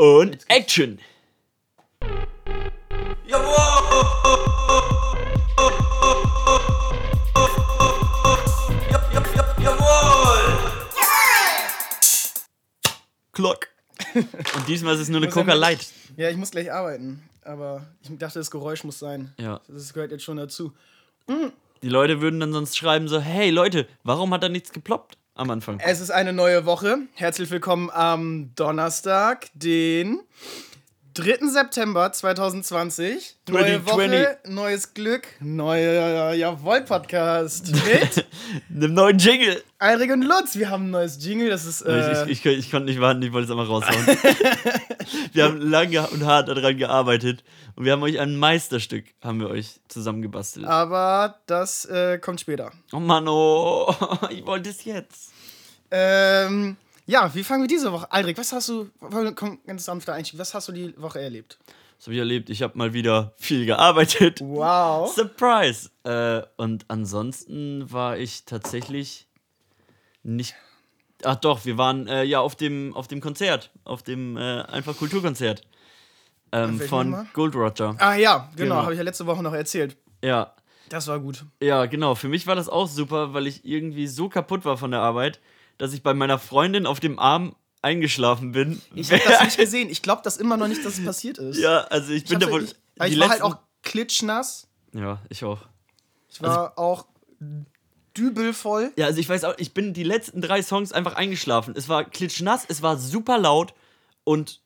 Und Action! Glock. Und diesmal ist es nur eine Coca Light. Ja, ich muss gleich arbeiten. Aber ich dachte, das Geräusch muss sein. Ja. Das gehört jetzt schon dazu. Die Leute würden dann sonst schreiben so, hey Leute, warum hat da nichts geploppt am Anfang? Es ist eine neue Woche. Herzlich willkommen am Donnerstag, den 3. September 2020. Neue 2020. Woche, neues Glück, neuer Jawohl-Podcast mit Einem neuen Jingle. Alrik und Lutz. Wir haben ein neues Jingle, das ist. Äh, ich, ich, ich, ich konnte nicht warten, ich wollte es einfach raushauen. wir haben lange und hart daran gearbeitet und wir haben euch ein Meisterstück, haben wir euch zusammengebastelt. aber das äh, kommt später. Oh Mann, oh, ich wollte es jetzt. Ähm, ja, wie fangen wir diese Woche? Aldrich, was hast du, komm, ganz sanfter Einstieg, was hast du die Woche erlebt? Das habe ich erlebt. Ich habe mal wieder viel gearbeitet. Wow. Surprise! Äh, und ansonsten war ich tatsächlich nicht. Ach doch, wir waren äh, ja auf dem, auf dem Konzert, auf dem äh, einfach Kulturkonzert ähm, von? Gold Roger. Ah ja, genau, Genau. habe ich ja letzte Woche noch erzählt. Ja, Das war gut. ja, genau. Für mich war das auch super, weil ich irgendwie so kaputt war von der Arbeit, dass ich bei meiner Freundin auf dem Arm eingeschlafen bin. Ich habe das nicht gesehen. Ich glaube das immer noch nicht, dass es passiert ist. ja, also ich ich, bin da wohl. ich, aber die ich war halt auch klitschnass. Ja, ich auch. Ich war auch dübelvoll. Ja, also ich weiß auch, ich bin die letzten drei Songs einfach eingeschlafen. Es war klitschnass, es war super laut und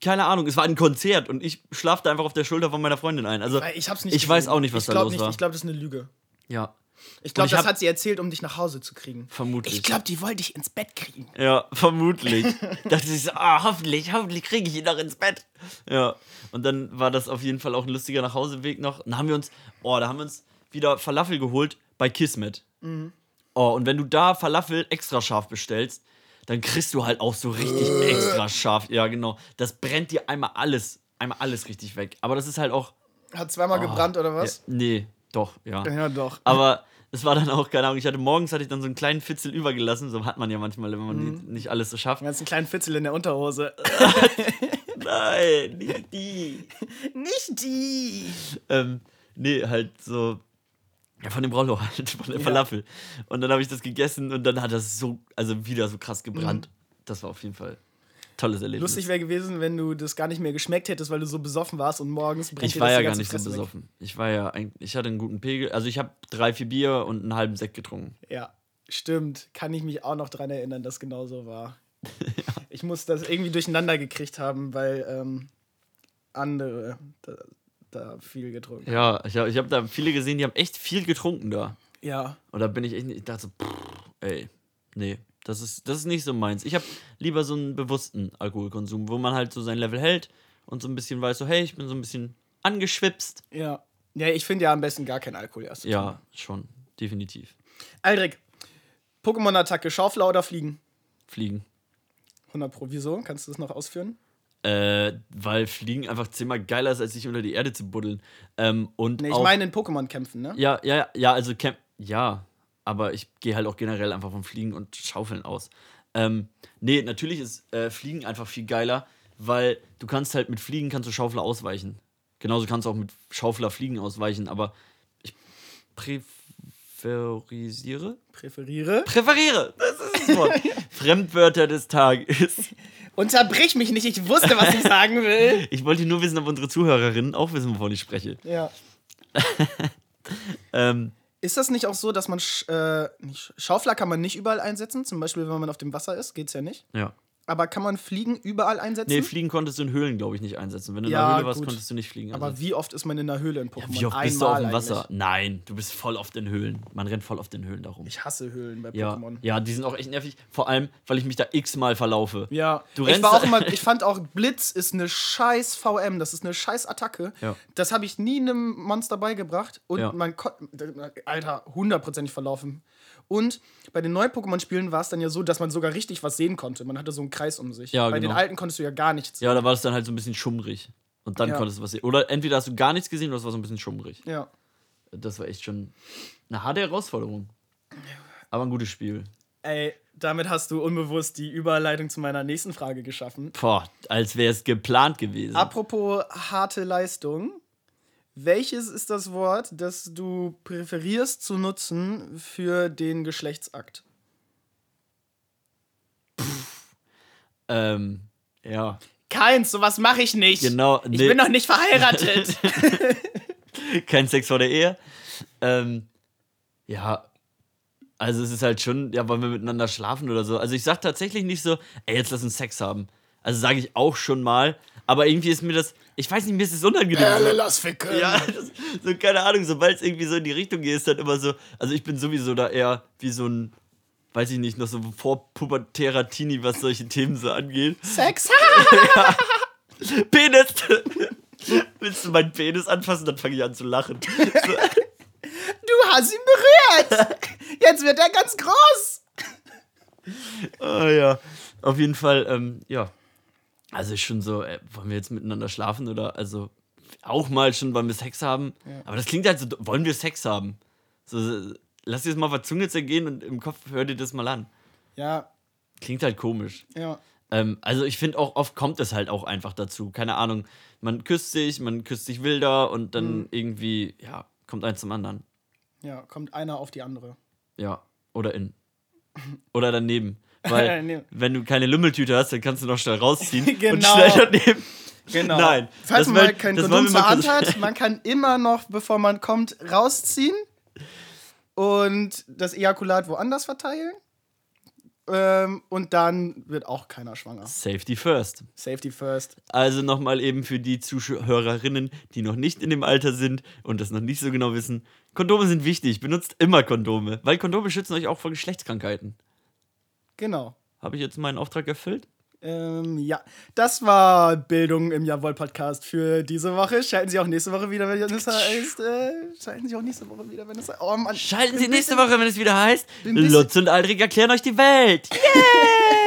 keine Ahnung, es war ein Konzert und ich schlafte einfach auf der Schulter von meiner Freundin ein. Also Ich hab's nicht ich weiß gesehen. auch nicht, was ich da los nicht, war. Ich glaube, das ist eine Lüge. ja, Ich glaube, das hat sie erzählt, um dich nach Hause zu kriegen. vermutlich. Ich glaube, die wollte dich ins Bett kriegen. Ja, vermutlich. Dachte ich so, ah, hoffentlich, hoffentlich kriege ich ihn noch ins Bett. Ja, und dann war das auf jeden Fall auch ein lustiger Nachhauseweg noch. Dann haben wir uns, oh, da haben wir uns wieder Falafel geholt bei Kismet. Oh, und wenn du da Falafel extra scharf bestellst, dann kriegst du halt auch so richtig extra scharf. Ja, genau. Das brennt dir einmal alles, einmal alles richtig weg. Aber das ist halt auch. Hat zweimal gebrannt oder was? Ja, nee, doch, ja. Ja, doch. Aber es war dann auch, keine Ahnung, ich hatte morgens hatte ich dann so einen kleinen Fitzel übergelassen. So hat man ja manchmal, wenn man Mhm. nicht, alles so schafft. Den ganzen kleinen Fitzel in der Unterhose. Nein, nicht die. Nicht die. ähm, nee, halt so. Ja, von dem Rollo halt, von der Falafel. Und dann habe ich das gegessen und dann hat das so, also wieder so krass gebrannt. Das war auf jeden Fall tolles Erlebnis. Lustig wäre gewesen, wenn du das gar nicht mehr geschmeckt hättest, weil du so besoffen warst und morgens brennt ich war ja gar nicht so Fresse weg. besoffen. Ich war ja eigentlich, ich hatte einen guten Pegel. Also ich habe drei, vier Bier und einen halben Sekt getrunken. Ja, stimmt. Kann ich mich auch noch dran erinnern, dass genau so war. Ich muss das irgendwie durcheinander gekriegt haben, weil ähm, andere da, da viel getrunken haben. Ja, ich habe ich hab da viele gesehen, die haben echt viel getrunken da. Ja. Und da bin ich echt, nicht- ich dachte so, pff, ey, nee, das ist, das ist nicht so meins. Ich habe lieber so einen bewussten Alkoholkonsum, wo man halt so sein Level hält und so ein bisschen weiß, so, hey, ich bin so ein bisschen angeschwipst. Ja. Ja, ich finde ja am besten gar kein Alkohol erst. Ja, schon, definitiv. Aldrich, Pokémon-Attacke, Schaufler oder Fliegen? Fliegen. 100 Pro. Wieso? Kannst du das noch ausführen? Äh, weil Fliegen einfach zehnmal geiler ist, als sich unter die Erde zu buddeln. Ähm, und Nee, ich auch, meine in Pokémon-Kämpfen, ne? Ja, ja, ja, also Camp, ja, aber ich gehe halt auch generell einfach vom Fliegen und Schaufeln aus. Ähm, nee, natürlich ist äh, Fliegen einfach viel geiler, weil du kannst halt mit Fliegen kannst du Schaufler ausweichen. Genauso kannst du auch mit Schaufler Fliegen ausweichen, aber ich präferisiere? Präferiere. Präferiere! Das ist das Wort. Fremdwörter des Tages. Unterbrich mich nicht, ich wusste, was ich sagen will. Ich wollte nur wissen, ob unsere Zuhörerinnen auch wissen, wovon ich spreche. Ja. Ähm, Ist das nicht auch so, dass man Sch äh, Schaufler kann man nicht überall einsetzen? Zum Beispiel, wenn man auf dem Wasser ist, geht's ja nicht. ja. Aber kann man Fliegen überall einsetzen? Nee, Fliegen konntest du in Höhlen, glaube ich, nicht einsetzen. Wenn du in Ja, der Höhle warst, gut. konntest du nicht fliegen. Aber einsetzen. wie oft ist man in der Höhle in Pokémon? Wie oft bist du auf dem Einmal Wasser? eigentlich. Nein, du bist voll oft in Höhlen. Man rennt voll oft in Höhlen darum. Ich hasse Höhlen bei Ja, Pokémon. ja, die sind auch echt nervig. Vor allem, weil ich mich da x-mal verlaufe. Ja, Du ich rennst war auch immer, ich fand auch Blitz ist eine scheiß VM, das ist eine scheiß Attacke. Ja. Das habe ich nie einem Monster beigebracht und Ja. man konnte, Alter, hundertprozentig verlaufen. Und bei den neuen Pokémon-Spielen war es dann ja so, dass man sogar richtig was sehen konnte. Man hatte so einen Kreis um sich. Ja, bei den genau. alten konntest du ja gar nichts sehen. Ja, da war es dann halt so ein bisschen schummrig. Und dann Ja. konntest du was sehen. Oder entweder hast du gar nichts gesehen oder es war so ein bisschen schummrig. Ja. Das war echt schon eine harte Herausforderung. Aber ein gutes Spiel. Ey, damit hast du unbewusst die Überleitung zu meiner nächsten Frage geschaffen. Boah, als wäre es geplant gewesen. Apropos harte Leistung. Welches ist das Wort, das du präferierst zu nutzen für den Geschlechtsakt? ähm, ja. Keins, sowas mache ich nicht. Genau, Ich nee. bin noch nicht verheiratet. Kein Sex vor der Ehe. Ähm, ja. Also es ist halt schon, ja, wollen wir miteinander schlafen oder so. Also ich sag tatsächlich nicht so, ey, jetzt lass uns Sex haben. Also sage ich auch schon mal. Aber irgendwie ist mir das, ich weiß nicht, mir ist es unangenehm. Perle, lass ficken. Ja, das, so keine Ahnung, sobald es irgendwie so in die Richtung geht, ist dann immer so, also ich bin sowieso da eher wie so ein, weiß ich nicht, noch so vorpubertärer Teenie, was solche Themen so angeht. Sex. Penis! Willst du meinen Penis anfassen, dann fange ich an zu lachen. So, Du hast ihn berührt. Jetzt wird er ganz groß. ah, ja, auf jeden Fall, ähm, ja. Also schon so, äh, wollen wir jetzt miteinander schlafen oder, also auch mal schon, wollen wir Sex haben? Aber das klingt halt so, wollen wir Sex haben? So, lass dir das mal auf der Zunge zergehen und im Kopf hör dir das mal an. Ja, Klingt halt komisch. ja. Ähm, also ich finde auch, oft kommt es halt auch einfach dazu. Keine Ahnung, man küsst sich, man küsst sich wilder und dann irgendwie, ja, kommt eins zum anderen. Ja, kommt einer auf die andere. Ja, oder in. Oder daneben. Weil, Daneben. wenn du keine Lümmeltüte hast, dann kannst du noch schnell rausziehen und Genau. schnell daneben. Genau. Nein, Falls das man mal kein Kondom zur Hand hat, man kann immer noch, bevor man kommt, rausziehen und das Ejakulat woanders verteilen. Ähm, und dann wird auch keiner schwanger. Safety first. Safety first. Also nochmal eben für die Zuhörerinnen, die noch nicht in dem Alter sind und das noch nicht so genau wissen. Kondome sind wichtig. Benutzt immer Kondome, weil Kondome schützen euch auch vor Geschlechtskrankheiten. Genau. Habe ich jetzt meinen Auftrag erfüllt? Ähm, ja, das war Bildung im Jawohl-Podcast für diese Woche. Schalten Sie auch nächste Woche wieder, wenn es heißt. Äh, schalten Sie auch nächste Woche wieder, wenn es Oh Mann. Schalten Sie nächste Woche, wenn es wieder heißt, Lutz und Aldrich erklären euch die Welt. Yay!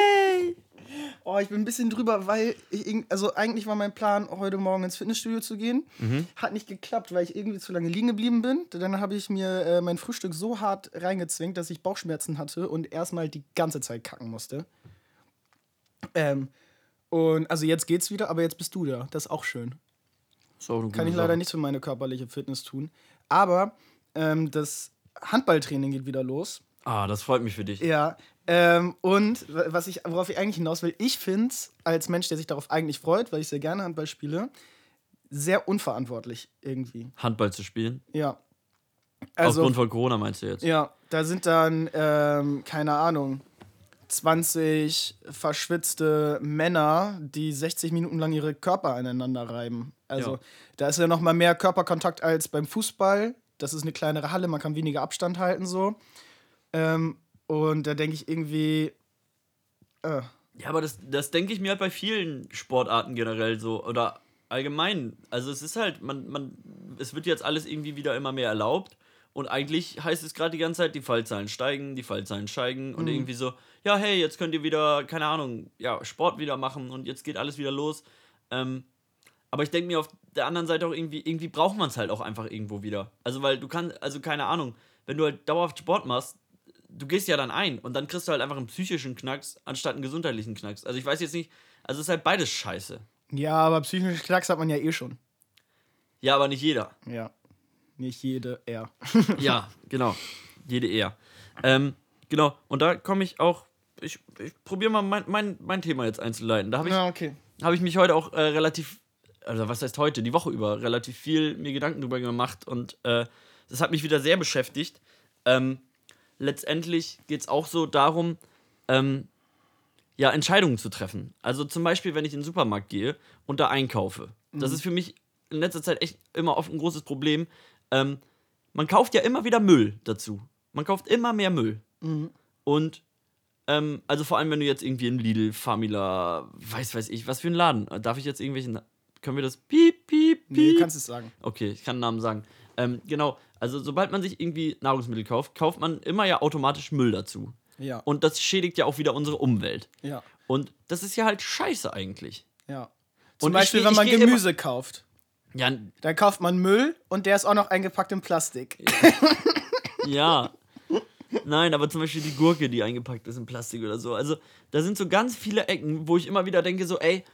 Oh, ich bin ein bisschen drüber, weil ich, also eigentlich war mein Plan, heute Morgen ins Fitnessstudio zu gehen. Hat nicht geklappt, weil ich irgendwie zu lange liegen geblieben bin. Dann habe ich mir äh, mein Frühstück so hart reingezwängt, dass ich Bauchschmerzen hatte und erstmal die ganze Zeit kacken musste. Ähm, und also jetzt geht's wieder, aber jetzt bist du da. Das ist auch schön. So, Kann ich leider nicht für meine körperliche Fitness tun. Aber ähm, das Handballtraining geht wieder los. Ah, das freut mich für dich. Ja. Ähm, und wa- was ich, worauf ich eigentlich hinaus will, ich finde es als Mensch, der sich darauf eigentlich freut, weil ich sehr gerne Handball spiele, sehr unverantwortlich irgendwie. Handball zu spielen. Ja. Also, Aufgrund von Corona meinst du jetzt? ja, da sind dann, ähm, keine Ahnung, 20 verschwitzte Männer, die 60 Minuten lang ihre Körper aneinander reiben. Also, Ja. da ist ja noch mal mehr Körperkontakt als beim Fußball. Das ist eine kleinere Halle, man kann weniger Abstand halten so. Ähm, und da denke ich irgendwie, äh, Ja, aber das, das denke ich mir halt bei vielen Sportarten generell so. Oder allgemein. Also es ist halt, man, man, es wird jetzt alles irgendwie wieder immer mehr erlaubt. Und eigentlich heißt es gerade die ganze Zeit, die Fallzahlen steigen, die Fallzahlen steigen und irgendwie so, ja, hey, jetzt könnt ihr wieder, keine Ahnung, ja, Sport wieder machen und jetzt geht alles wieder los. Ähm, aber ich denke mir auf der anderen Seite auch irgendwie, irgendwie braucht man es halt auch einfach irgendwo wieder. Also, weil du kannst, also keine Ahnung, wenn du halt dauerhaft Sport machst, du gehst ja dann ein und dann kriegst du halt einfach einen psychischen Knacks anstatt einen gesundheitlichen Knacks. Also ich weiß jetzt nicht, also es ist halt beides scheiße. ja, aber psychische Knacks hat man ja eh schon. Ja, aber nicht jeder. Ja. Nicht jede, er. Ja, genau. Jede eher. Ähm, genau, und da komme ich auch, ich, ich probiere mal mein, mein, mein Thema jetzt einzuleiten. Da habe ich, Ja, okay. hab ich mich heute auch äh, relativ, also was heißt heute, die Woche über, relativ viel mir Gedanken drüber gemacht und äh, das hat mich wieder sehr beschäftigt. Ähm, letztendlich geht es auch so darum, ähm, ja, Entscheidungen zu treffen. Also zum Beispiel, wenn ich in den Supermarkt gehe und da einkaufe. Das ist für mich in letzter Zeit echt immer oft ein großes Problem. Ähm, man kauft ja immer wieder Müll dazu. Man kauft immer mehr Müll. Und ähm, also vor allem, wenn du jetzt irgendwie in Lidl, Famila, weiß weiß ich, was für ein Laden. Darf ich jetzt irgendwelchen. Können wir das piep, piep, piep? Nee, du kannst es sagen. Okay, ich kann einen Namen sagen. Ähm, genau, also sobald man sich irgendwie Nahrungsmittel kauft, kauft man immer ja automatisch Müll dazu. Ja. Und das schädigt ja auch wieder unsere Umwelt. ja. Und das ist ja halt scheiße eigentlich. Ja. Zum Und Beispiel, geh- wenn man immer- Gemüse kauft. Ja, Dann kauft man Müll und der ist auch noch eingepackt in Plastik. ja. Nein, aber zum Beispiel die Gurke, die eingepackt ist in Plastik oder so. Also, da sind so ganz viele Ecken, wo ich immer wieder denke, so, ey,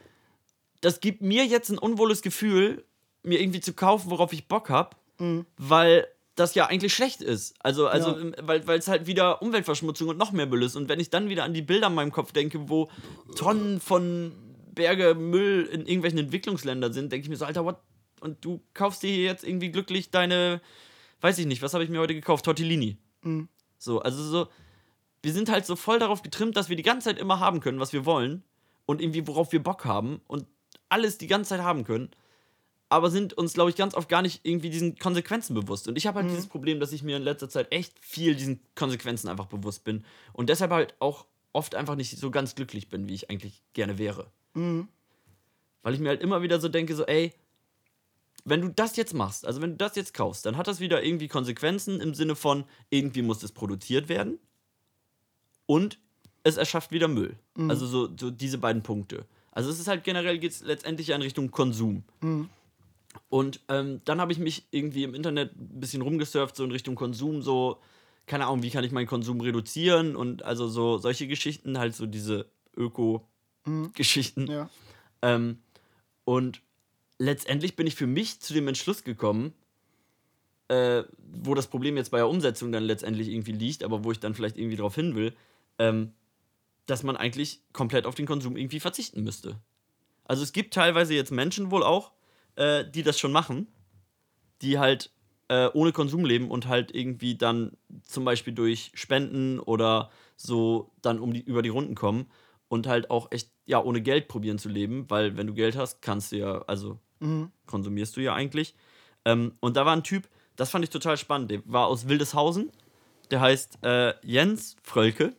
das gibt mir jetzt ein unwohles Gefühl, mir irgendwie zu kaufen, worauf ich Bock habe, mhm. weil das ja eigentlich schlecht ist. Also, also ja. weil es halt wieder Umweltverschmutzung und noch mehr Müll ist. Und wenn ich dann wieder an die Bilder in meinem Kopf denke, wo Tonnen von Berge Müll in irgendwelchen Entwicklungsländern sind, denke ich mir so, Alter, what? Und du kaufst dir hier jetzt irgendwie glücklich deine, weiß ich nicht, was habe ich mir heute gekauft? Tortellini. Mhm. So, also so, wir sind halt so voll darauf getrimmt, dass wir die ganze Zeit immer haben können, was wir wollen. Und irgendwie, worauf wir Bock haben. Und alles die ganze Zeit haben können aber sind uns, glaube ich, ganz oft gar nicht irgendwie diesen Konsequenzen bewusst. Und ich habe halt mhm. dieses Problem, dass ich mir in letzter Zeit echt viel diesen Konsequenzen einfach bewusst bin und deshalb halt auch oft einfach nicht so ganz glücklich bin, wie ich eigentlich gerne wäre. Mhm. Weil ich mir halt immer wieder so denke, so, ey, wenn du das jetzt machst, also wenn du das jetzt kaufst, dann hat das wieder irgendwie Konsequenzen im Sinne von, irgendwie muss das produziert werden und es erschafft wieder Müll. Mhm. Also so, so diese beiden Punkte. Also es ist halt generell geht es letztendlich in Richtung Konsum. Mhm. Und ähm, dann habe ich mich irgendwie im Internet ein bisschen rumgesurft, so in Richtung Konsum, so, keine Ahnung, wie kann ich meinen Konsum reduzieren und also so solche Geschichten, halt so diese Öko-Geschichten. Mhm. Ja. Ähm, und letztendlich bin ich für mich zu dem Entschluss gekommen, äh, wo das Problem jetzt bei der Umsetzung dann letztendlich irgendwie liegt, aber wo ich dann vielleicht irgendwie darauf hin will, ähm, dass man eigentlich komplett auf den Konsum irgendwie verzichten müsste. Also es gibt teilweise jetzt Menschen wohl auch, äh, die das schon machen, die halt äh, ohne Konsum leben und halt irgendwie dann zum Beispiel durch Spenden oder so dann um die, über die Runden kommen und halt auch echt, ja, ohne Geld probieren zu leben, weil wenn du Geld hast, kannst du ja, also mhm. konsumierst du ja eigentlich. Ähm, und da war ein Typ, das fand ich total spannend, der war aus Wildeshausen, der heißt äh, Jens Frölke.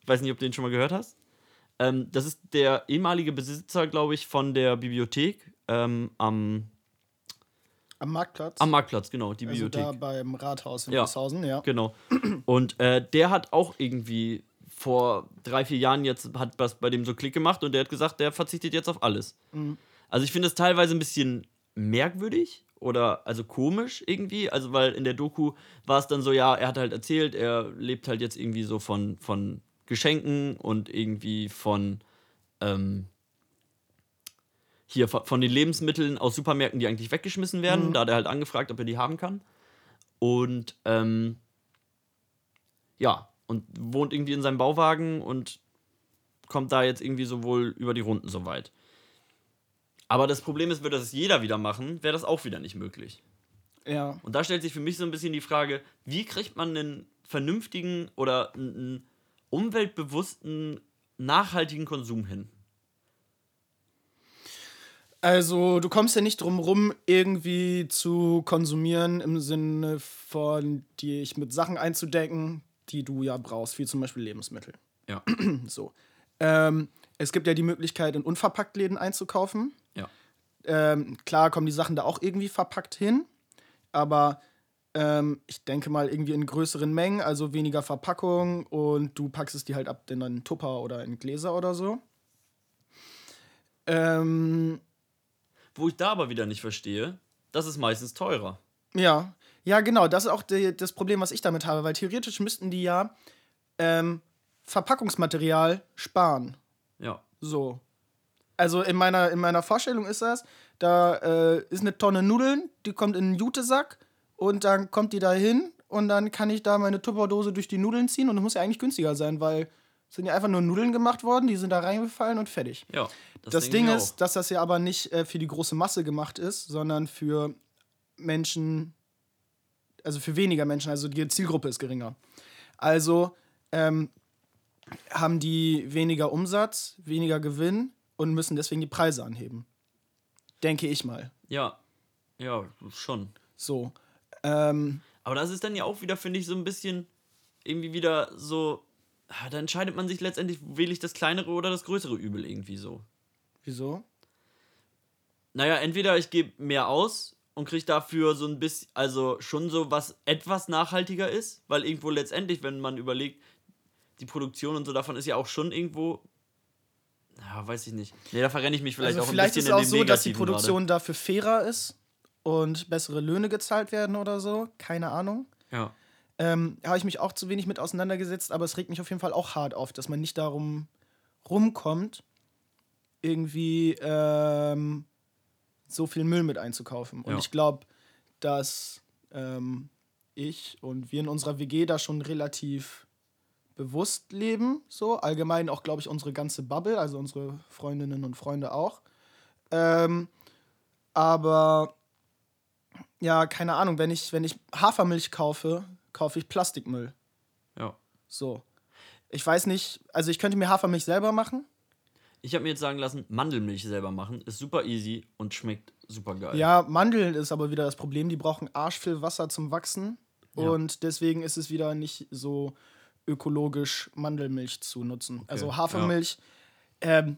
Ich weiß nicht, ob du den schon mal gehört hast. Ähm, das ist der ehemalige Besitzer, glaube ich, von der Bibliothek ähm, am am Marktplatz? Am Marktplatz, genau, die also Bibliothek. Da beim Rathaus in ja, Wildeshausen, ja. Genau. Und äh, der hat auch irgendwie vor drei, vier Jahren jetzt hat was bei dem so Klick gemacht und der hat gesagt, der verzichtet jetzt auf alles. Mhm. Also ich finde es teilweise ein bisschen merkwürdig oder also komisch irgendwie. Also weil in der Doku war es dann so, ja, er hat halt erzählt, er lebt halt jetzt irgendwie so von, von Geschenken und irgendwie von ähm, hier von den Lebensmitteln aus Supermärkten, die eigentlich weggeschmissen werden. Mhm. Da hat er halt angefragt, ob er die haben kann. Und ähm, ja, und wohnt irgendwie in seinem Bauwagen und kommt da jetzt irgendwie sowohl über die Runden so weit. Aber das Problem ist, würde das jeder wieder machen, wäre das auch wieder nicht möglich. Ja. Und da stellt sich für mich so ein bisschen die Frage, wie kriegt man einen vernünftigen oder einen umweltbewussten, nachhaltigen Konsum hin? Also, du kommst ja nicht drum rum, irgendwie zu konsumieren im Sinne von dich mit Sachen einzudecken, die du ja brauchst, wie zum Beispiel Lebensmittel. Ja. So. Ähm, es gibt ja die Möglichkeit, in Unverpacktläden einzukaufen. Ja. Ähm, klar kommen die Sachen da auch irgendwie verpackt hin, aber ähm, ich denke mal irgendwie in größeren Mengen, also weniger Verpackung und du packst es die halt ab in einen Tupper oder in Gläser oder so. Ähm, wo ich da aber wieder nicht verstehe, das ist meistens teurer. Ja, ja, genau. Das ist auch die, das Problem, was ich damit habe, weil theoretisch müssten die ja ähm, Verpackungsmaterial sparen. Ja. So. Also in meiner, in meiner Vorstellung ist das, da äh, ist eine Tonne Nudeln, die kommt in einen Jutesack und dann kommt die da hin und dann kann ich da meine Tupperdose durch die Nudeln ziehen und das muss ja eigentlich günstiger sein, weil sind ja einfach nur Nudeln gemacht worden, die sind da reingefallen und fertig. Ja. Das, das Ding ist, dass das ja aber nicht äh, für die große Masse gemacht ist, sondern für Menschen, also für weniger Menschen, also die Zielgruppe ist geringer. Also ähm, haben die weniger Umsatz, weniger Gewinn und müssen deswegen die Preise anheben. Denke ich mal. Ja, ja, schon. So. Ähm, aber das ist dann ja auch wieder, finde ich, so ein bisschen irgendwie wieder so da entscheidet man sich letztendlich, wähle ich das kleinere oder das größere Übel irgendwie so. Wieso? Naja, entweder ich gebe mehr aus und kriege dafür so ein bisschen, also schon so was etwas nachhaltiger ist, weil irgendwo letztendlich, wenn man überlegt, die Produktion und so davon ist ja auch schon irgendwo. Ja, weiß ich nicht. Nee, da verrenne ich mich vielleicht also auch vielleicht ein bisschen ist es auch so, dass die Produktion grade. dafür fairer ist und bessere Löhne gezahlt werden oder so. Keine Ahnung. Ja. Ähm, habe ich mich auch zu wenig mit auseinandergesetzt, aber es regt mich auf jeden Fall auch hart auf, dass man nicht darum rumkommt, irgendwie ähm, so viel Müll mit einzukaufen. Und Ja. ich glaube, dass ähm, ich und wir in unserer WG da schon relativ bewusst leben. So allgemein auch, glaube ich, unsere ganze Bubble, also unsere Freundinnen und Freunde auch. Ähm, aber ja, keine Ahnung, wenn ich, wenn ich Hafermilch kaufe, kaufe ich Plastikmüll. Ja. So. Ich weiß nicht, also ich könnte mir Hafermilch selber machen. Ich habe mir jetzt sagen lassen, Mandelmilch selber machen ist super easy und schmeckt super geil. Ja, Mandeln ist aber wieder das Problem. Die brauchen arschviel Wasser zum Wachsen. Ja. Und deswegen ist es wieder nicht so ökologisch, Mandelmilch zu nutzen. Also Hafermilch, ähm,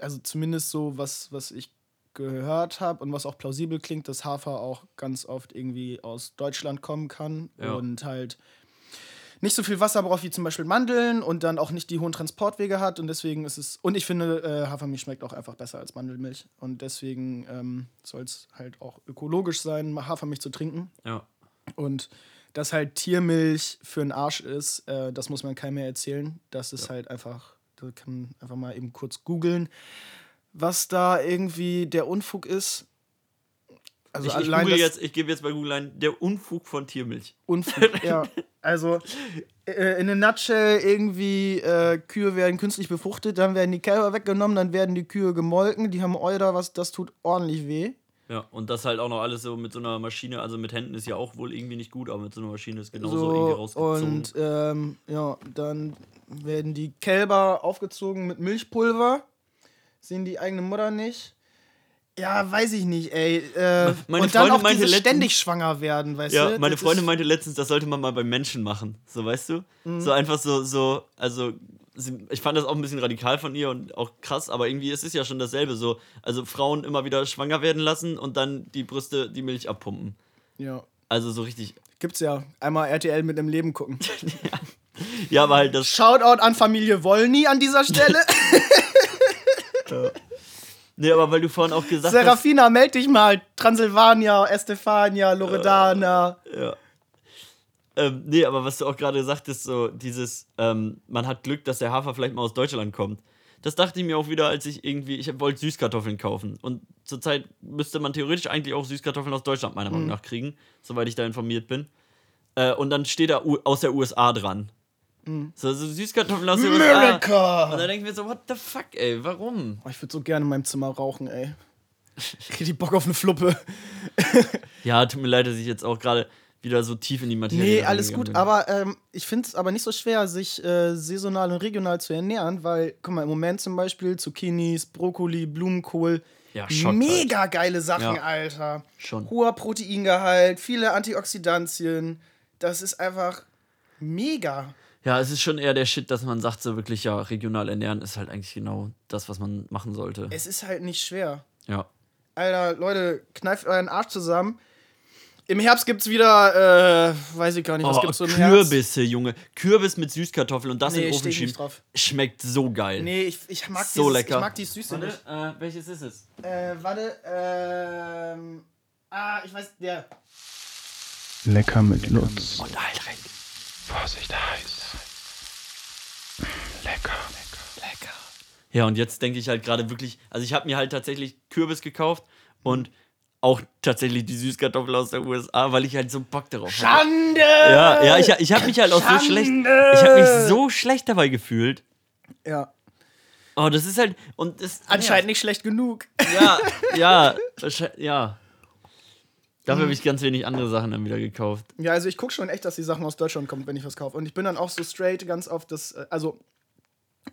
also zumindest so, was, was ich gehört habe und was auch plausibel klingt, dass Hafer auch ganz oft irgendwie aus Deutschland kommen kann Ja. und halt nicht so viel Wasser braucht wie zum Beispiel Mandeln und dann auch nicht die hohen Transportwege hat und deswegen ist es und ich finde äh, Hafermilch schmeckt auch einfach besser als Mandelmilch und deswegen ähm, soll es halt auch ökologisch sein, Hafermilch zu trinken Ja. und dass halt Tiermilch für einen Arsch ist, äh, das muss man keinem mehr erzählen. Das ist halt einfach, da kann man einfach mal eben kurz googeln, was da irgendwie der Unfug ist. Also ich ich, allein das jetzt, ich gebe jetzt bei Google ein, der Unfug von Tiermilch. Unfug, ja. Also äh, in a nutshell irgendwie äh, Kühe werden künstlich befruchtet, dann werden die Kälber weggenommen, dann werden die Kühe gemolken, die haben Euter, was das tut ordentlich weh. Ja, und das halt auch noch alles so mit so einer Maschine, also mit Händen ist ja auch wohl irgendwie nicht gut, aber mit so einer Maschine ist genauso irgendwie So, rausgezogen. und ähm, ja, dann werden die Kälber aufgezogen mit Milchpulver. Sehen die eigene Mutter nicht. Ja, weiß ich nicht, ey. Äh, Meine und dann Freundin auch meinte diese letztens- ständig schwanger werden, weißt ja, du? meine Das Freundin meinte letztens, das sollte man mal bei Menschen machen. So, weißt du? Mhm. So einfach so, so, also ich fand das auch ein bisschen radikal von ihr und auch krass, aber irgendwie ist es ja schon dasselbe. So, also Frauen immer wieder schwanger werden lassen und dann die Brüste die Milch abpumpen. Ja. Also so richtig. Gibt's ja. Einmal RTL mit dem Leben gucken. Ja, aber halt das. Shoutout an Familie Wollny an dieser Stelle. Nee, aber weil du vorhin auch gesagt hast. Serafina, meld dich mal. Transsilvania, Estefania, Loredana. Ja. Ähm, nee, aber was du auch gerade sagtest, so dieses, ähm, man hat Glück, dass der Hafer vielleicht mal aus Deutschland kommt. Das dachte ich mir auch wieder, als ich irgendwie, ich wollte Süßkartoffeln kaufen. Und zurzeit müsste man theoretisch eigentlich auch Süßkartoffeln aus Deutschland meiner Meinung nach kriegen, soweit ich da informiert bin. Äh, und dann steht da U aus der USA dran. So, so Süßkartoffeln aus der USA. America. Und dann denken wir so, what the fuck, ey, warum? Oh, ich würde so gerne in meinem Zimmer rauchen, ey. Ich die Bock auf eine Fluppe. Ja, tut mir leid, dass ich jetzt auch gerade wieder so tief in die Materie Nee, alles gut, bin. aber ähm, ich finde es aber nicht so schwer, sich äh, saisonal und regional zu ernähren, weil, guck mal, im Moment zum Beispiel Zucchinis, Brokkoli, Blumenkohl, Ja, Schott mega geile Sachen, Ja. Alter. Schon. Hoher Proteingehalt, viele Antioxidantien. Das ist einfach mega. Ja, es ist schon eher der Shit, dass man sagt, so wirklich, ja, regional ernähren ist halt eigentlich genau das, was man machen sollte. Es ist halt nicht schwer. Ja. Alter, Leute, kneift euren Arsch zusammen. Im Herbst gibt's wieder, äh, weiß ich gar nicht, was Oh, gibt's so im Herbst? Kürbisse, Junge. Kürbis mit Süßkartoffeln und das Nee, in den Ofen schieben. drauf. Schmeckt so geil. Nee, ich, ich mag So dieses, lecker. Ich mag die Süße nicht. äh, welches ist es? Äh, warte, ähm. Ah, ich weiß, der. Lecker mit Lutz. Und Aldrich. Vorsicht heiß. Lecker. Lecker. Ja, und jetzt denke ich halt gerade wirklich, also ich habe mir halt tatsächlich Kürbis gekauft und auch tatsächlich die Süßkartoffel aus der USA, weil ich halt so Bock darauf hatte. Schande! Ja, ja, ich, ich habe mich halt auch so schlecht, ich habe mich so schlecht dabei gefühlt. Ja. Oh, das ist halt, und das Anscheinend nicht schlecht genug. Ja, ja, ja. Dafür habe ich ganz wenig andere Sachen dann wieder gekauft. Ja, also ich gucke schon echt, dass die Sachen aus Deutschland kommen, wenn ich was kaufe. Und ich bin dann auch so straight ganz auf das, äh, also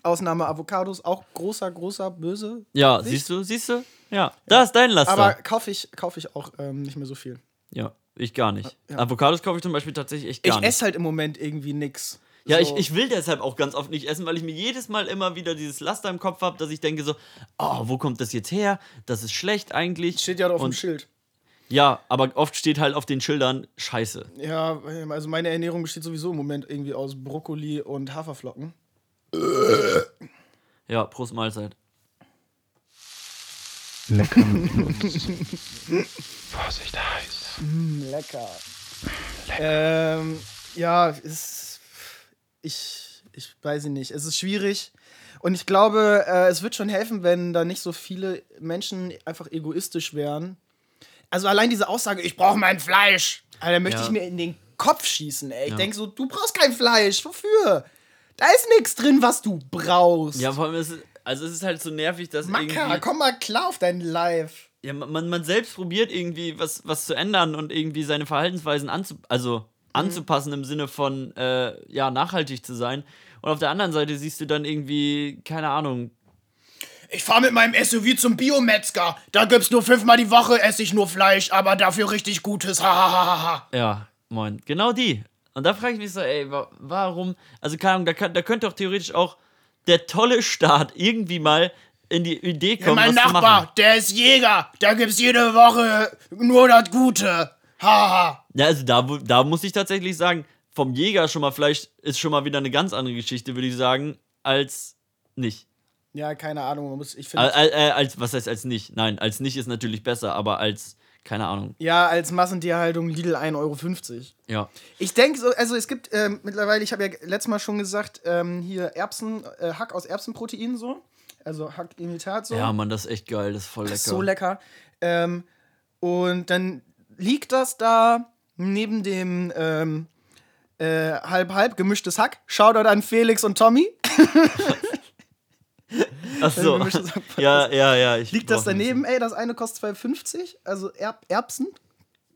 Ausnahme Avocados, auch großer, großer, böse. Ja, Siehst- siehst du, siehst du? Ja, da ist dein Laster. Aber kaufe ich, kauf ich auch ähm, nicht mehr so viel. ja, ich gar nicht. Ja. Avocados kaufe ich zum Beispiel tatsächlich echt gar ich nicht. esse halt im Moment irgendwie nix. Ja, so. ich, ich will deshalb auch ganz oft nicht essen, weil ich mir jedes Mal immer wieder dieses Laster im Kopf habe, dass ich denke so, oh, wo kommt das jetzt her? Das ist schlecht eigentlich. Steht ja auf dem Schild. Ja, aber oft steht halt auf den Schildern Scheiße. Ja, also meine Ernährung besteht sowieso im Moment irgendwie aus Brokkoli und Haferflocken. Ja, Prost Mahlzeit. Lecker. Vorsicht heiß. Lecker. Ähm, Ja, es, ich, ich weiß nicht. Es ist schwierig. Und ich glaube, äh, es wird schon helfen, wenn da nicht so viele Menschen einfach egoistisch wären. Also allein diese Aussage, ich brauche mein Fleisch. Alter, möchte Ja. ich mir in den Kopf schießen, ey. Ich Ja. denke so, du brauchst kein Fleisch. Wofür? Da ist nichts drin, was du brauchst. Ja, vor allem ist es, also es ist halt so nervig, dass Macker, irgendwie, komm mal klar auf dein Live. ja, man, man selbst probiert irgendwie was, was zu ändern und irgendwie seine Verhaltensweisen anzu, also anzupassen im Sinne von äh, ja, nachhaltig zu sein. Und auf der anderen Seite siehst du dann irgendwie, keine Ahnung, Ich fahre mit meinem SUV zum Biometzger. Da gibt's nur fünfmal die Woche, esse ich nur Fleisch, aber dafür richtig Gutes. Hahaha. ja, moin, genau die. Und da frage ich mich so, ey, wa warum, also keine Ahnung, da, kann, da könnte doch theoretisch auch der tolle Staat irgendwie mal in die Idee kommen, mein was zu machen. Nachbar, der ist Jäger. Da gibt's jede Woche nur das Gute. Haha. Ja, also da, da muss ich tatsächlich sagen, vom Jäger schon mal vielleicht ist schon mal wieder eine ganz andere Geschichte, würde ich sagen, als nicht. Ja, keine Ahnung. Man muss, ich finde. al, äh, als, was heißt als nicht? Nein, als nicht ist natürlich besser, aber als, keine Ahnung. Ja, als Massentierhaltung Lidl 1,50 Euro. Ja. Ich denke so, also es gibt ähm, mittlerweile, ich habe ja letztes Mal schon gesagt, ähm, hier Erbsen, äh, Hack aus Erbsenprotein so. Also Hackimitat so. Ja, Mann, das ist echt geil, das ist voll lecker. so lecker. Ähm, und dann liegt das da neben dem ähm, äh, halb-halb gemischtes Hack. Shoutout an Felix und Tommy. Ach so. Ja, ja, ja. Ich Liegt das daneben, ey, das eine kostet 2,50. Also Erb Erbsen,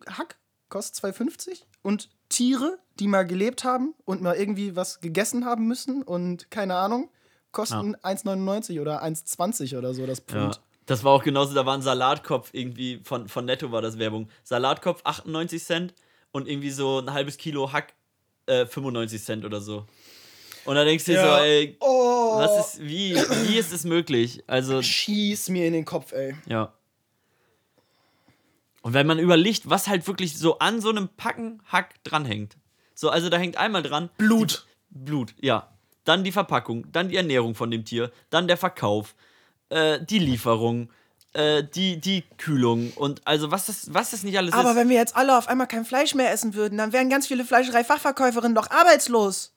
Hack kostet 2,50. Und Tiere, die mal gelebt haben und mal irgendwie was gegessen haben müssen und keine Ahnung, kosten 1,99 oder 1,20 oder so das Ja. Pfund. Das war auch genauso, da war ein Salatkopf irgendwie, von, von Netto war das Werbung. Salatkopf 98 Cent und irgendwie so ein halbes Kilo Hack äh, 95 Cent oder so. Und da denkst du dir Ja. so, ey, Oh, was ist, wie, wie ist es möglich? Also, schieß mir in den Kopf, ey. ja. Und wenn man überlegt, was halt wirklich so an so einem Packen Hack dranhängt. So, also da hängt einmal dran. Blut. Die, Blut, ja. Dann die Verpackung, dann die Ernährung von dem Tier, dann der Verkauf, äh, die Lieferung, äh, die, die Kühlung und also was das, was das nicht alles Aber ist. wenn wir jetzt alle auf einmal kein Fleisch mehr essen würden, dann wären ganz viele Fleischerei-Fachverkäuferinnen doch arbeitslos.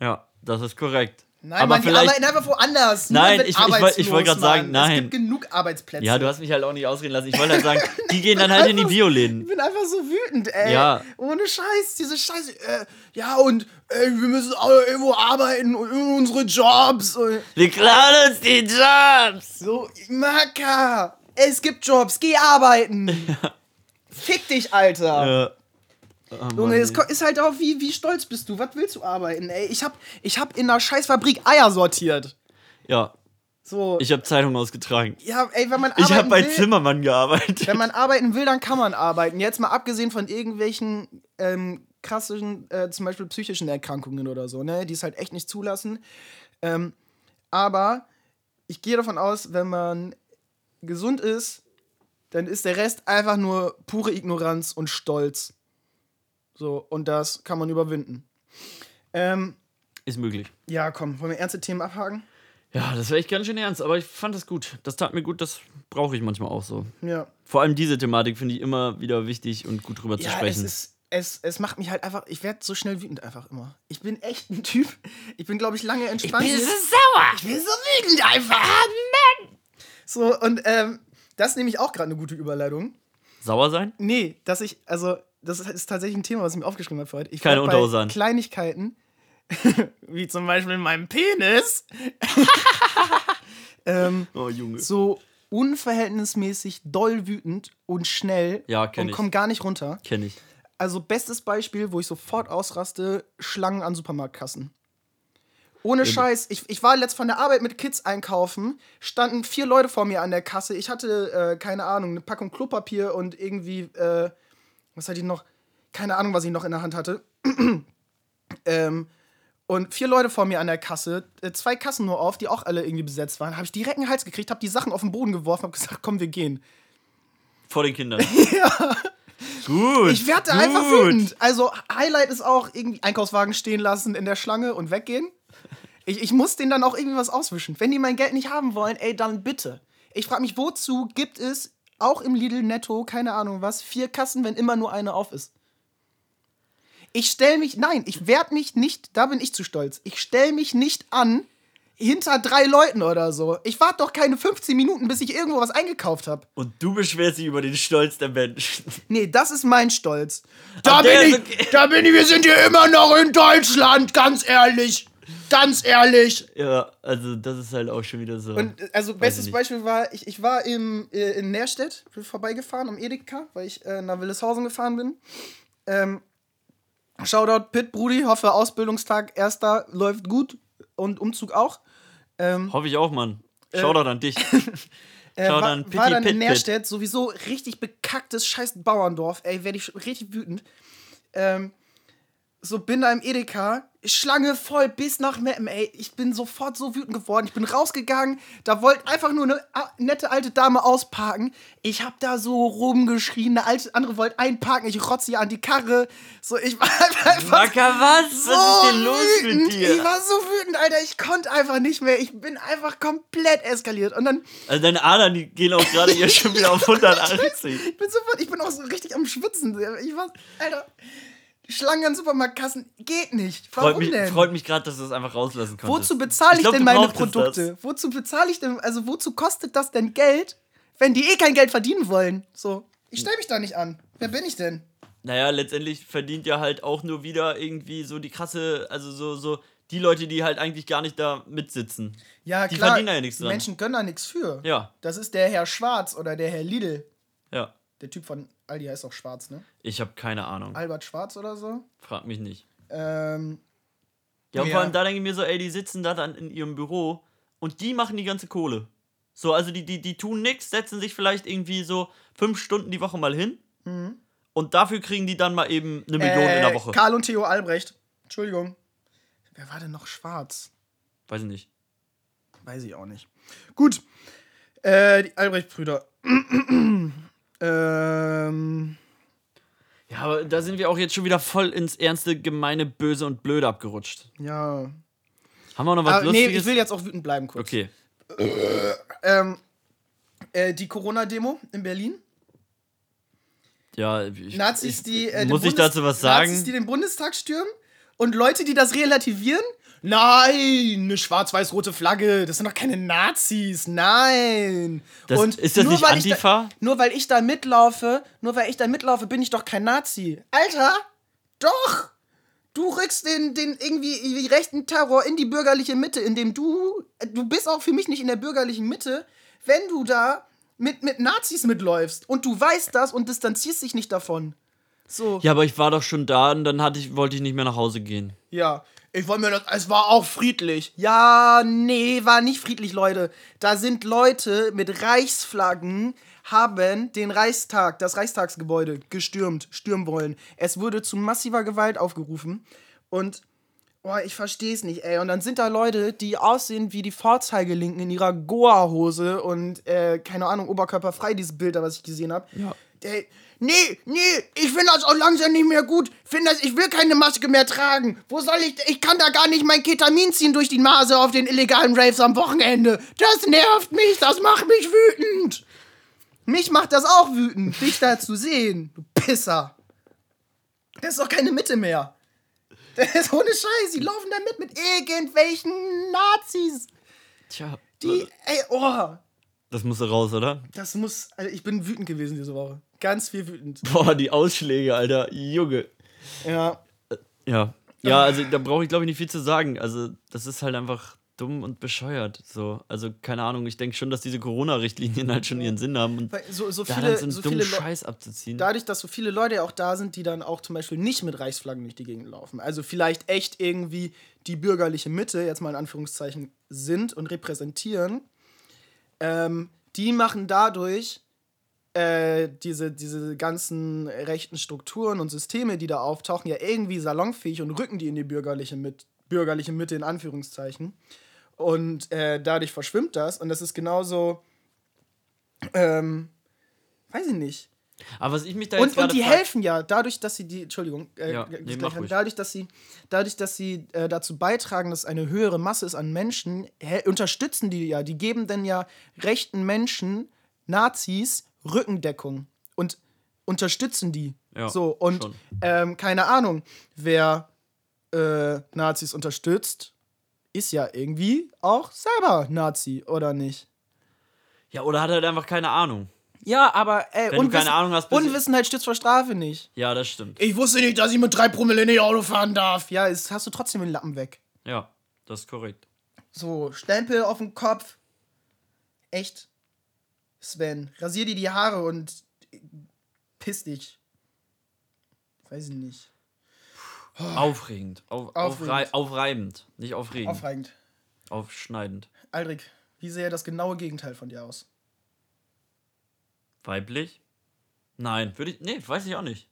Ja, das ist korrekt. Nein, aber die vielleicht. arbeiten einfach woanders. Nein, ich- ich ich arbeitslos, wollt grad sagen, nein. Es gibt genug Arbeitsplätze. Ja, du hast mich halt auch nicht ausreden lassen. Ich wollte halt sagen, die gehen dann halt in die Ich Bioläden. bin einfach so wütend, ey. Ja. Ohne Scheiß, diese Scheiße. Äh, ja, und äh, wir müssen alle irgendwo arbeiten und unsere Jobs. Und Wir klauen uns die Jobs! so, Maka, es gibt Jobs, geh arbeiten. Fick dich, Alter. Ja. Oh, Junge, es ist halt auch, wie, wie stolz bist du? Was willst du arbeiten, ey? Ich hab, ich hab in einer Scheißfabrik Eier sortiert. ja, So, ich habe Zeitung ausgetragen. ja, ey, wenn man Ich habe arbeiten bei will, Zimmermann gearbeitet. Wenn man arbeiten will, dann kann man arbeiten. Jetzt mal abgesehen von irgendwelchen ähm, krassen, äh, zum Beispiel psychischen Erkrankungen oder so, ne, die es halt echt nicht zulassen. Ähm, aber ich gehe davon aus, wenn man gesund ist, dann ist der Rest einfach nur pure Ignoranz und Stolz. So, und das kann man überwinden. Ähm, Ist möglich. ja, komm, wollen wir ernste Themen abhaken? Ja, das wäre echt ganz schön ernst, aber ich fand das gut. Das tat mir gut, das brauche ich manchmal auch so. Ja. Vor allem diese Thematik finde ich immer wieder wichtig und gut drüber zu Ja, es sprechen. ist. Es, es macht mich halt einfach, ich werde so schnell wütend einfach immer. Ich bin echt ein Typ. Ich bin, glaube ich, lange entspannt. Ich bin so sauer. Ich bin so wütend einfach. So, und ähm, das ist nämlich auch gerade eine gute Überleitung. Sauer sein? Nee, dass ich, also, das ist, tatsächlich ein Thema, was ich mir aufgeschrieben habe für heute. Ich Keine Unterhose an. Kleinigkeiten, wie zum Beispiel meinem Penis, ähm, Oh, Junge. so unverhältnismäßig doll wütend und schnell Ja, und ich. komm gar nicht runter. Kenn ich. Also bestes Beispiel, wo ich sofort ausraste, Schlangen an Supermarktkassen. Ohne Scheiß, ich, ich war letzt von der Arbeit mit Kids einkaufen, standen vier Leute vor mir an der Kasse. Ich hatte, äh, keine Ahnung, eine Packung Klopapier und irgendwie, äh, was hatte ich noch? Keine Ahnung, was ich noch in der Hand hatte. ähm, und vier Leute vor mir an der Kasse, äh, zwei Kassen nur auf, die auch alle irgendwie besetzt waren. Habe ich direkt einen Hals gekriegt, habe die Sachen auf den Boden geworfen, habe gesagt, komm, wir gehen. Vor den Kindern. ja. Gut. Ich werde gut. einfach wütend. Also, Highlight ist auch irgendwie Einkaufswagen stehen lassen in der Schlange und weggehen. Ich, ich muss denen dann auch irgendwie was auswischen. Wenn die mein Geld nicht haben wollen, ey, dann bitte. Ich frage mich, wozu gibt es auch im Lidl Netto, keine Ahnung was, vier Kassen, wenn immer nur eine auf ist? Ich stell mich, nein, ich werd mich nicht, da bin ich zu stolz. Ich stell mich nicht an hinter drei Leuten oder so. Ich warte doch keine 15 Minuten, bis ich irgendwo was eingekauft habe. Und du beschwerst dich über den Stolz der Menschen. Nee, das ist mein Stolz. Da bin ich, okay. da bin ich, wir sind hier immer noch in Deutschland, ganz ehrlich. Ganz ehrlich. Ja, also das ist halt auch schon wieder so. Und äh, also bestes. Beispiel war, ich, ich war im, äh, in Nährstedt vorbeigefahren, am Edeka, weil ich äh, nach Willeshausen gefahren bin. Ähm, Shoutout Pit, Brudi, hoffe Ausbildungstag erster läuft gut und Umzug auch. Ähm, Hoffe ich auch, Mann. Shoutout an dich. äh, war, dann, war dann in. Nährstedt, sowieso richtig bekacktes scheiß Bauerndorf, ey, werde ich richtig wütend. Ähm, so bin da im Edeka, Schlange voll bis nach Meppen, ey. Ich bin sofort so wütend geworden. Ich bin rausgegangen, da wollte einfach nur eine nette alte Dame ausparken. Ich hab da so rumgeschrien, eine alte andere wollte einparken, ich rotze ihr an die Karre. So, ich war einfach Wacker, was? so was ist denn los wütend. mit dir? Ich war so wütend, Alter. Ich konnte einfach nicht mehr. Ich bin einfach komplett eskaliert. Und dann Also deine Adern, die gehen auch gerade hier schon wieder auf 180. Ich bin sofort, ich bin auch so richtig am Schwitzen. Ich war, Alter, Schlangen an Supermarktkassen geht nicht. Warum Freut mich, denn? freut mich gerade, dass du es einfach rauslassen konntest. wozu bezahle ich, glaub, denn meine Produkte? Das. Wozu bezahle ich denn, also wozu kostet das denn Geld, wenn die eh kein Geld verdienen wollen? So, ich stelle mich da nicht an. Wer bin ich denn? Naja, letztendlich verdient ja halt auch nur wieder irgendwie so die krasse, also so, so die Leute, die halt eigentlich gar nicht da mitsitzen. Ja, Die klar. verdienen da ja nichts die dran. Menschen können da nichts für. Ja, Das ist der Herr Schwarz oder der Herr Lidl. ja. Der Typ von Aldi heißt auch Schwarz, ne? Ich habe keine Ahnung. Albert Schwarz oder so. Frag mich nicht. Ähm, Ja, und Ja. vor allem da denke ich mir so, ey, die sitzen da dann in ihrem Büro und die machen die ganze Kohle. So, also die, die, die tun nix, setzen sich vielleicht irgendwie so fünf Stunden die Woche mal hin und dafür kriegen die dann mal eben eine Million in der äh, Woche. Karl und Theo Albrecht. Entschuldigung. Wer war denn noch schwarz? Weiß ich nicht. Weiß ich auch nicht. Gut. Äh, die Albrecht-Brüder. ähm, Ja, aber da sind wir auch jetzt schon wieder voll ins ernste, gemeine, böse und blöde abgerutscht. ja. Haben wir noch was Aber Ah, nee, Lustiges? ich will jetzt auch wütend bleiben kurz. okay. Ähm, äh, die Corona-Demo in Berlin. Ja, ich, Nazis, die. Äh, muss ich Bundes- dazu was sagen? Nazis, die den Bundestag stürmen. Und Leute, die das relativieren. Nein, eine schwarz-weiß-rote Flagge. Das sind doch keine Nazis. Nein. Das- und ist das nur nicht weil ich Antifa? Da, nur weil ich da mitlaufe, nur weil ich da mitlaufe, bin ich doch kein Nazi. Alter, doch. Du rückst den, den irgendwie irgendwie rechten Terror in die bürgerliche Mitte, indem du, du bist auch für mich nicht in der bürgerlichen Mitte, wenn du da mit, mit Nazis mitläufst und du weißt das und distanzierst dich nicht davon. So. ja, aber ich war doch schon da und dann hatte ich, wollte ich nicht mehr nach Hause gehen. Ja, ich wollte mir das. Es war auch friedlich. Ja, nee, war nicht friedlich, Leute. Da sind Leute mit Reichsflaggen, haben den Reichstag, das Reichstagsgebäude gestürmt, stürmen wollen. Es wurde zu massiver Gewalt aufgerufen. Und. Boah, ich versteh's nicht, ey. Und dann sind da Leute, die aussehen wie die Vorzeigelinken in ihrer Goa-Hose und, äh, keine Ahnung, oberkörperfrei, dieses Bild da, was ich gesehen habe. Ja. Der, nee, nee, ich finde das auch langsam nicht mehr gut. Find das, ich will keine Maske mehr tragen. Wo soll ich, ich kann da gar nicht mein Ketamin ziehen durch die Nase auf den illegalen Raves am Wochenende. Das nervt mich, das macht mich wütend. Mich macht das auch wütend, dich da zu sehen, du Pisser. Das ist doch keine Mitte mehr. Das ist ohne Scheiß, die laufen da mit mit irgendwelchen Nazis. Tja. Die, ey, oh, Das musste raus, oder? das muss, also ich bin wütend gewesen diese Woche. Ganz viel wütend. Boah, die Ausschläge, Alter. Junge. Ja. Ja. Ja, also da brauche ich glaube ich nicht viel zu sagen. Also, das ist halt einfach dumm und bescheuert. So. Also, keine Ahnung, ich denke schon, dass diese Corona-Richtlinien halt schon ihren Sinn haben und Weil so, so viele, so einen so dummen Scheiß abzuziehen. dadurch, dass so viele Leute auch da sind, die dann auch zum Beispiel nicht mit Reichsflaggen durch die Gegend laufen. Also vielleicht echt irgendwie die bürgerliche Mitte, jetzt mal in Anführungszeichen, sind und repräsentieren. Ähm, die machen dadurch äh, diese, diese ganzen rechten Strukturen und Systeme, die da auftauchen, ja irgendwie salonfähig und rücken die in die bürgerliche, mit, bürgerliche Mitte in Anführungszeichen. Und äh, dadurch verschwimmt das. Und das ist genauso, ähm, weiß ich nicht. Aber was ich mich da Und, jetzt und gerade die helfen ja, dadurch, dass sie die, Entschuldigung, äh, Ja, nee, ruhig. dadurch, dass sie, dadurch, dass sie äh, dazu beitragen, dass eine höhere Masse ist an Menschen, unterstützen die ja, die geben dann ja rechten Menschen, Nazis, Rückendeckung. Und unterstützen die. Ja, so, und ähm, keine Ahnung, wer äh, Nazis unterstützt, ist ja irgendwie auch selber Nazi, oder nicht? Ja, oder hat er halt einfach keine Ahnung. Ja, aber ey, Wenn du keine Ahnung hast, bist du- Unwissenheit stützt vor Strafe nicht. Ja, das stimmt. Ich wusste nicht, dass ich mit drei Promille nicht Auto fahren darf. Ja, jetzt hast du trotzdem den Lappen weg. Ja, das ist korrekt. So, Stempel auf dem Kopf. Echt. Sven, rasier dir die Haare und piss dich. Weiß ich nicht. Aufregend. Auf, Aufregend. Aufrei aufreibend. Nicht aufregend. Aufregend. Aufschneidend. Aldrich, wie sähe das genaue Gegenteil von dir aus? Weiblich? Nein, würde ich. Nee, weiß ich auch nicht.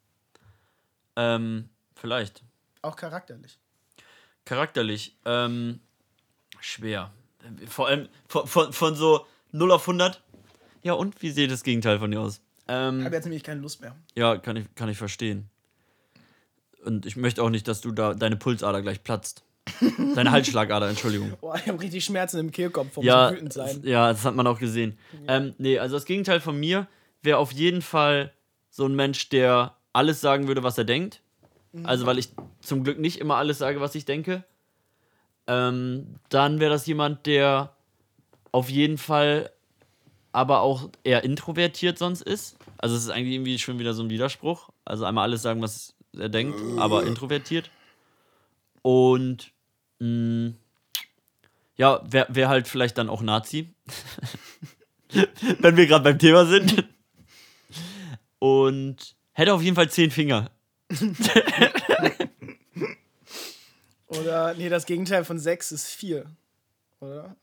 Ähm, vielleicht. Auch charakterlich. Charakterlich. Ähm, schwer. Vor allem von, von, von so 0 auf 100. Ja, und wie sieht das Gegenteil von dir aus? Ich Ähm, habe jetzt nämlich keine Lust mehr. ja, kann ich, kann ich verstehen. Und ich möchte auch nicht, dass du da deine Pulsader gleich platzt. Deine Halsschlagader, Entschuldigung. Boah, ich habe richtig Schmerzen im Kehlkopf vom Ja, so wütend sein. ja, das hat man auch gesehen. Ähm, nee, also das Gegenteil von mir wäre auf jeden Fall so ein Mensch, der alles sagen würde, was er denkt. Also, weil ich zum Glück nicht immer alles sage, was ich denke. Ähm, dann wäre das jemand, der auf jeden Fall aber auch eher introvertiert sonst ist. Also, es ist eigentlich irgendwie schon wieder so ein Widerspruch. Also, einmal alles sagen, was er denkt, aber introvertiert. Und mh, ja, wäre wär halt vielleicht dann auch Nazi. Wenn wir gerade beim Thema sind. Und hätte auf jeden Fall zehn Finger. Oder, nee, das Gegenteil von sechs ist vier. Oder?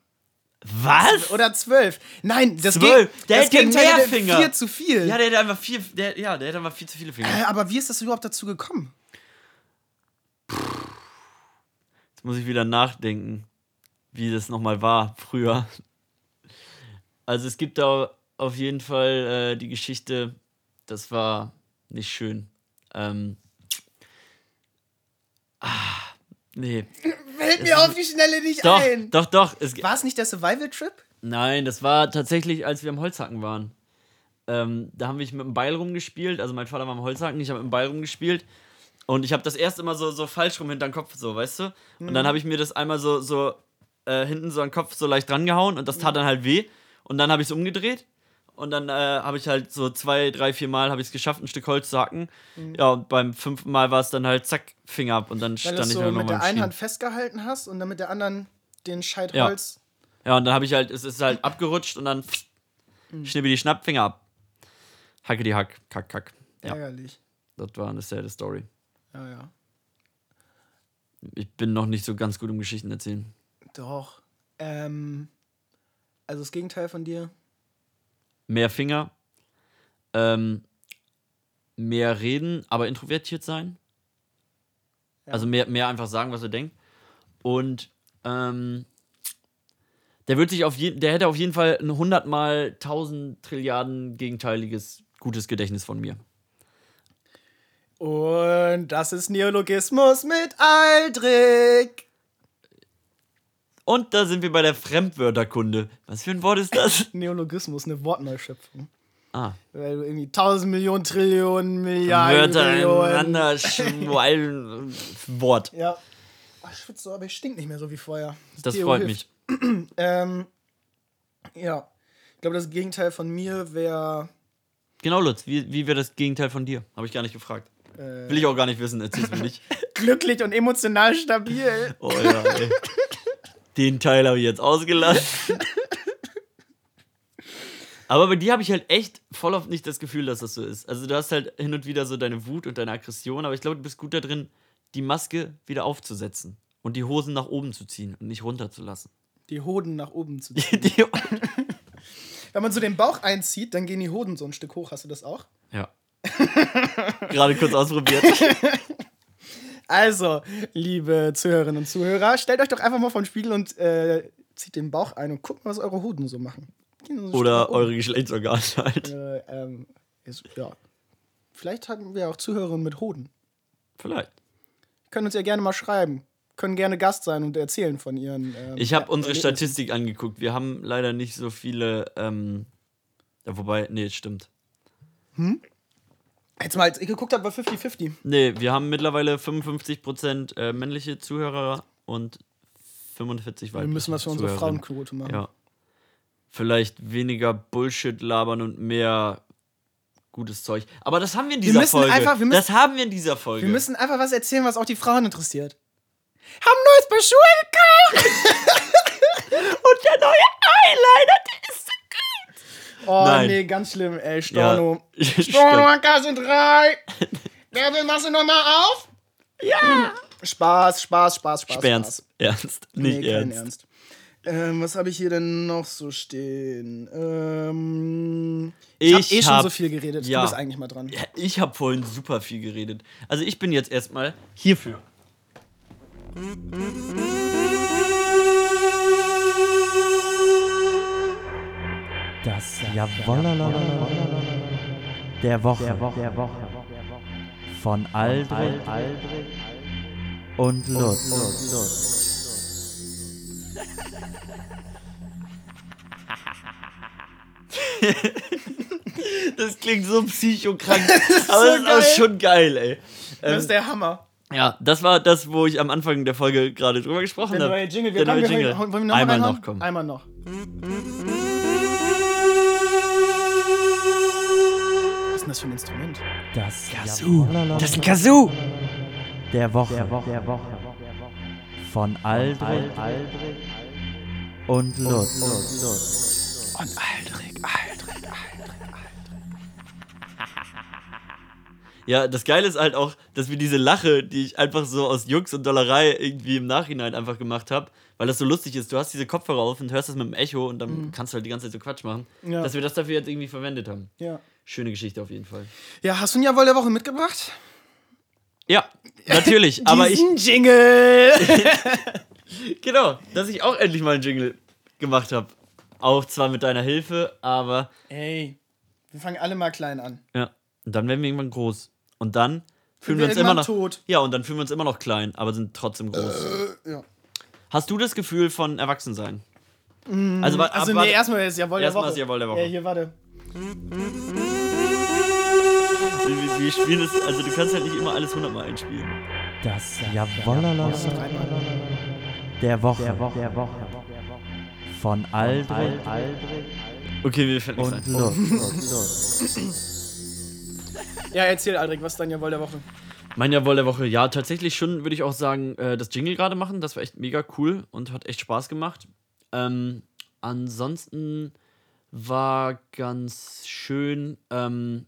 Was? Oder zwölf. Nein, das, Zwölf. Der das hätte Gegenteil mehr Finger. Vier zu viel. Ja, der hätte einfach vier, der, ja, der hätte einfach viel zu viele Finger. Äh, aber wie ist das überhaupt dazu gekommen? Jetzt muss ich wieder nachdenken, wie das nochmal war früher. Also es gibt da auf jeden Fall äh, die Geschichte, das war nicht schön. Ähm, ah, nee. Fällt mir auf die Schnelle nicht Doch, ein. doch, doch. Es, War es nicht der Survival-Trip? Nein, das war tatsächlich, als wir am Holzhacken waren. Ähm, da haben wir mit dem Beil rumgespielt. Also mein Vater war am Holzhacken, ich habe mit dem Beil rumgespielt. Und ich habe das erst immer so, so falsch rum hinter den Kopf, so, weißt du? Und dann habe ich mir das einmal so, so äh, hinten so an den Kopf so leicht rangehauen und das tat dann halt weh. Und dann habe ich es umgedreht. Und dann äh, habe ich halt so zwei, drei, vier Mal habe ich es geschafft, ein Stück Holz zu hacken. Ja, und beim fünften Mal war es dann halt zack, Finger ab und dann Weil stand du ich es halt so noch mit mal der einen. Hand festgehalten hast und dann mit der anderen den Scheit Ja. Holz. Ja, und dann habe ich halt, es ist halt abgerutscht und dann schnippi die Schnapp, Finger ab. Hacke die Hack, kack, kack. Ja, Ärgerlich. das war eine sad Story. Ja, ja. Ich bin noch nicht so ganz gut im Geschichten erzählen. Doch. Ähm, also das Gegenteil von dir. Mehr Finger, ähm, mehr reden, aber introvertiert sein. Ja. Also mehr, mehr einfach sagen, was er denkt. Und ähm, der wird sich auf jeden, der hätte auf jeden Fall ein 100 mal 1000 Trilliarden gegenteiliges gutes Gedächtnis von mir. Und das ist Neologismus mit Aldrich. Und da sind wir bei der Fremdwörterkunde. Was für ein Wort ist das? Neologismus, eine Wortneuschöpfung. Ah, Weil du irgendwie tausend Millionen, Trillionen, Milliarden, Wörter ineinander schwallen. Wort. Ja. Oh, ich schwitze so, aber ich stink nicht mehr so wie vorher. Das Theo freut hilft. mich. Ähm, ja. Ich glaube, das Gegenteil von mir wäre. Genau, Lutz, wie, wie wäre das Gegenteil von dir? Habe ich gar nicht gefragt. Äh, Will ich auch gar nicht wissen, erzähl's mir nicht. glücklich und emotional stabil. Oh ja, ey. Den Teil habe ich jetzt ausgelassen. Aber bei dir habe ich halt echt voll oft nicht das Gefühl, dass das so ist. Also du hast halt hin und wieder so deine Wut und deine Aggression, aber ich glaube, du bist gut da drin, die Maske wieder aufzusetzen und die Hosen nach oben zu ziehen und nicht runterzulassen. Die Hoden nach oben zu ziehen. Wenn man so den Bauch einzieht, dann gehen die Hoden so ein Stück hoch. Hast du das auch? ja. Gerade kurz ausprobiert. Also, liebe Zuhörerinnen und Zuhörer, stellt euch doch einfach mal vor den Spiegel und äh, zieht den Bauch ein und guckt mal, was eure Hoden so machen. So Oder oben. eure Geschlechtsorgane halt. Äh, ähm, ist, ja. Vielleicht haben wir auch Zuhörerinnen mit Hoden. Vielleicht. Können uns ja gerne mal schreiben. Können gerne Gast sein und erzählen von ihren. Ähm, Ich habe unsere Erlebnissen. Statistik angeguckt. Wir haben leider nicht so viele. Ähm, ja, wobei, nee, stimmt. Jetzt mal, als ich geguckt habe, war 50-50. Nee, wir haben mittlerweile 55% äh, männliche Zuhörer und 45 weibliche Wir müssen was für unsere. Frauenquote machen. Ja. Vielleicht weniger Bullshit labern und mehr gutes Zeug. Aber das haben wir in dieser müssen Folge. einfach- wir müssen- das haben wir in dieser Folge. Wir müssen einfach was erzählen, was auch die Frauen interessiert. Haben neues Paar Schuhe gekauft! und der neue Eyeliner, der. Oh, Nein. nee, ganz schlimm, ey. Storno. Ja. Storno an Kasse 3. Wer will, machst du nochmal auf? Ja. Spaß, Spaß, Spaß, Spaß. Ernst. Spaß. Ernst. Nicht nee, kein ernst. Ernst. Ähm, was habe ich hier denn noch so stehen? Ähm, ich habe eh schon hab- so viel geredet. ja. Du bist eigentlich mal dran. Ja, ich habe vorhin super viel geredet. Also ich bin jetzt erstmal hierfür. Das Jawollala der Woche. Von Aldrich und Lutz. Das klingt so psychokrank. aber so das ist geil. auch schon geil, ey. Das Ähm, ist der Hammer. ja, das war das, wo ich am Anfang der Folge gerade drüber gesprochen Der habe. neue Jingle. Wir Der neue Jingle. Wollen wir noch Einmal mal noch, komm. Einmal noch. Was ist das für ein Instrument? Das Kazoo. Das ist ein Kazoo. der Woche. Von Aldrich und Lutz. Und Aldrich, Aldrich, Aldrich. Ja, das Geile ist halt auch, dass wir diese Lache, die ich einfach so aus Jux und Dollerei irgendwie im Nachhinein einfach gemacht habe, weil das so lustig ist. Du hast diese Kopfhörer auf und hörst das mit dem Echo und dann kannst du halt die ganze Zeit so Quatsch machen. Ja. Dass wir das dafür jetzt irgendwie verwendet haben. Ja. Schöne Geschichte auf jeden Fall. Ja, hast du ein Jawohl der Woche mitgebracht? Ja, natürlich. aber ich, Jingle! genau, dass ich auch endlich mal einen Jingle gemacht habe. Auch zwar mit deiner Hilfe, aber Ey, wir fangen alle mal klein an. ja. Und dann werden wir irgendwann groß. Und dann fühlen wir wir uns immer noch. tot. Ja, und dann fühlen wir uns immer noch klein, aber sind trotzdem groß. Äh, ja. Hast du das Gefühl von Erwachsensein? Also, wa- Also, ab- nee, erstmal das Jawohl der Erstmal Woche. das Jawohl der Woche. Ja, hier, warte. Wir, wir- wir spielen es, also du kannst halt nicht immer alles hundertmal einspielen. Das Jawollala der Woche. Von Aldrich Okay, mir fällt nichts und ein. Lutz. Ja, erzähl, Aldrich, was ist dein Jawohl der Woche? Mein Jawohl der Woche, ja, tatsächlich schon, würde ich auch sagen, äh, das Jingle gerade machen. Das war echt mega cool und hat echt Spaß gemacht. Ähm, ansonsten war ganz schön, ähm,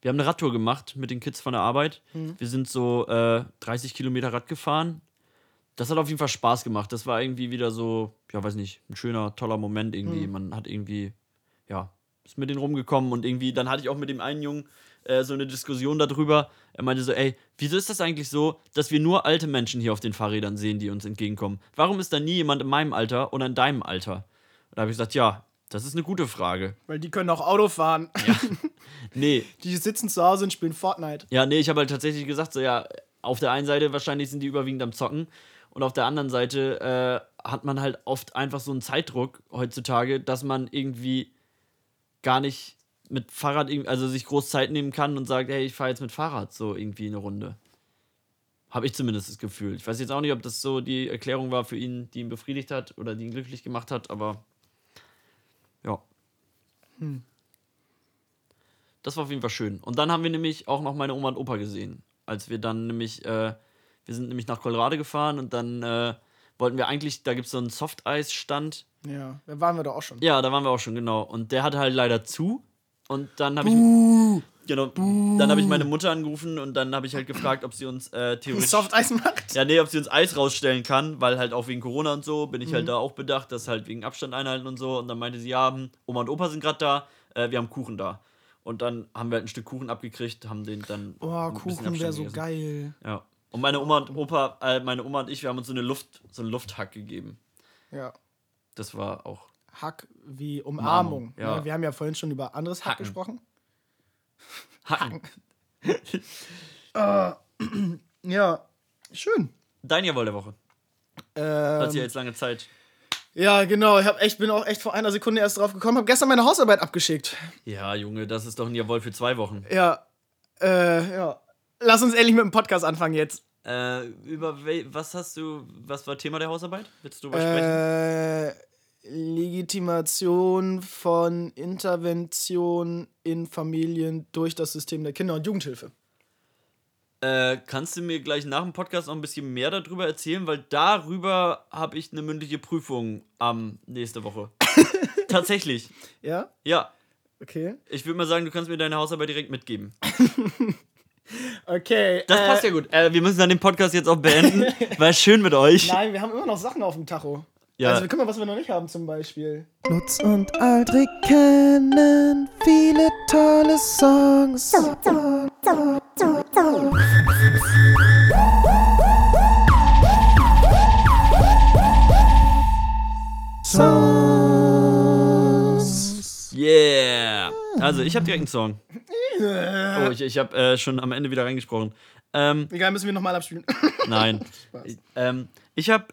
wir haben eine Radtour gemacht mit den Kids von der Arbeit. Wir sind so äh, 30 Kilometer Rad gefahren. Das hat auf jeden Fall Spaß gemacht. Das war irgendwie wieder so, ja, weiß nicht, ein schöner, toller Moment irgendwie. Man hat irgendwie, ja, ist mit denen rumgekommen und irgendwie, dann hatte ich auch mit dem einen Jungen äh, so eine Diskussion darüber. Er meinte so, ey, wieso ist das eigentlich so, dass wir nur alte Menschen hier auf den Fahrrädern sehen, die uns entgegenkommen? Warum ist da nie jemand in meinem Alter oder in deinem Alter? Und da habe ich gesagt, ja, das ist eine gute Frage. Weil die können auch Auto fahren. Nee, Die sitzen zu Hause und spielen Fortnite. ja, nee, ich habe halt tatsächlich gesagt, so, ja, auf der einen Seite wahrscheinlich sind die überwiegend am Zocken und auf der anderen Seite äh, hat man halt oft einfach so einen Zeitdruck heutzutage, dass man irgendwie gar nicht mit Fahrrad, also sich groß Zeit nehmen kann und sagt, hey, ich fahre jetzt mit Fahrrad so irgendwie eine Runde. Habe ich zumindest das Gefühl. Ich weiß jetzt auch nicht, ob das so die Erklärung war für ihn, die ihn befriedigt hat oder die ihn glücklich gemacht hat, aber ja. Das war auf jeden Fall schön. Und dann haben wir nämlich auch noch meine Oma und Opa gesehen. Als wir dann nämlich, äh, wir sind nämlich nach Colorado gefahren und dann äh, wollten wir eigentlich, da gibt es so einen Softeis-Stand. Ja, da waren wir doch auch schon. Ja, da waren wir auch schon, genau. Und der hatte halt leider zu. Und dann habe ich. Genau. Dann habe ich meine Mutter angerufen und dann habe ich halt gefragt, ob sie uns äh, theoretisch. Soft Eis macht. Ja, nee, ob sie uns Eis rausstellen kann, weil halt auch wegen Corona und so bin ich halt da auch bedacht, dass halt wegen Abstand einhalten und so. Und dann meinte sie, ja, hm, Oma und Opa sind gerade da, äh, wir haben Kuchen da. Und dann haben wir halt ein Stück Kuchen abgekriegt, haben den dann. Oh, Kuchen wäre so gegessen. geil. Ja. Und meine Oma und Opa, äh, meine Oma und ich, wir haben uns so eine Luft, so einen Lufthack gegeben. Ja. Das war auch. Hack wie Umarmung. Umarmung, ja. Ja, wir haben ja vorhin schon über anderes Hack Hacken. gesprochen. Hacken. Ja, schön. Dein Jawohl der Woche. Ähm, Hat ja jetzt lange Zeit. ja, genau. Ich hab echt, bin auch echt vor einer Sekunde erst drauf gekommen. Habe gestern meine Hausarbeit abgeschickt. Ja, Junge, das ist doch ein Jawohl für zwei Wochen. Ja. Äh, ja. Lass uns endlich mit dem Podcast anfangen jetzt. Äh, über was hast du, was war Thema der Hausarbeit? Willst du was sprechen? Äh, Legitimation von Intervention in Familien durch das System der Kinder- und Jugendhilfe. Äh, kannst du mir gleich nach dem Podcast noch ein bisschen mehr darüber erzählen? Weil darüber habe ich eine mündliche Prüfung am nächste Woche. Tatsächlich. Ja? Ja. Okay. Ich würde mal sagen, du kannst mir deine Hausarbeit direkt mitgeben. Okay. Das äh, passt ja gut. Äh, wir müssen dann den Podcast jetzt auch beenden. War schön mit euch. Nein, wir haben immer noch Sachen auf dem Tacho. Ja. Also, guck mal, was wir noch nicht haben, zum Beispiel. Lutz und Aldrich kennen viele tolle Songs. Yeah. Also, ich habe direkt einen Song. Oh, ich, ich habe äh, schon am Ende wieder reingesprochen. Ähm, Egal, müssen wir nochmal abspielen. nein. Ich, ähm, ich habe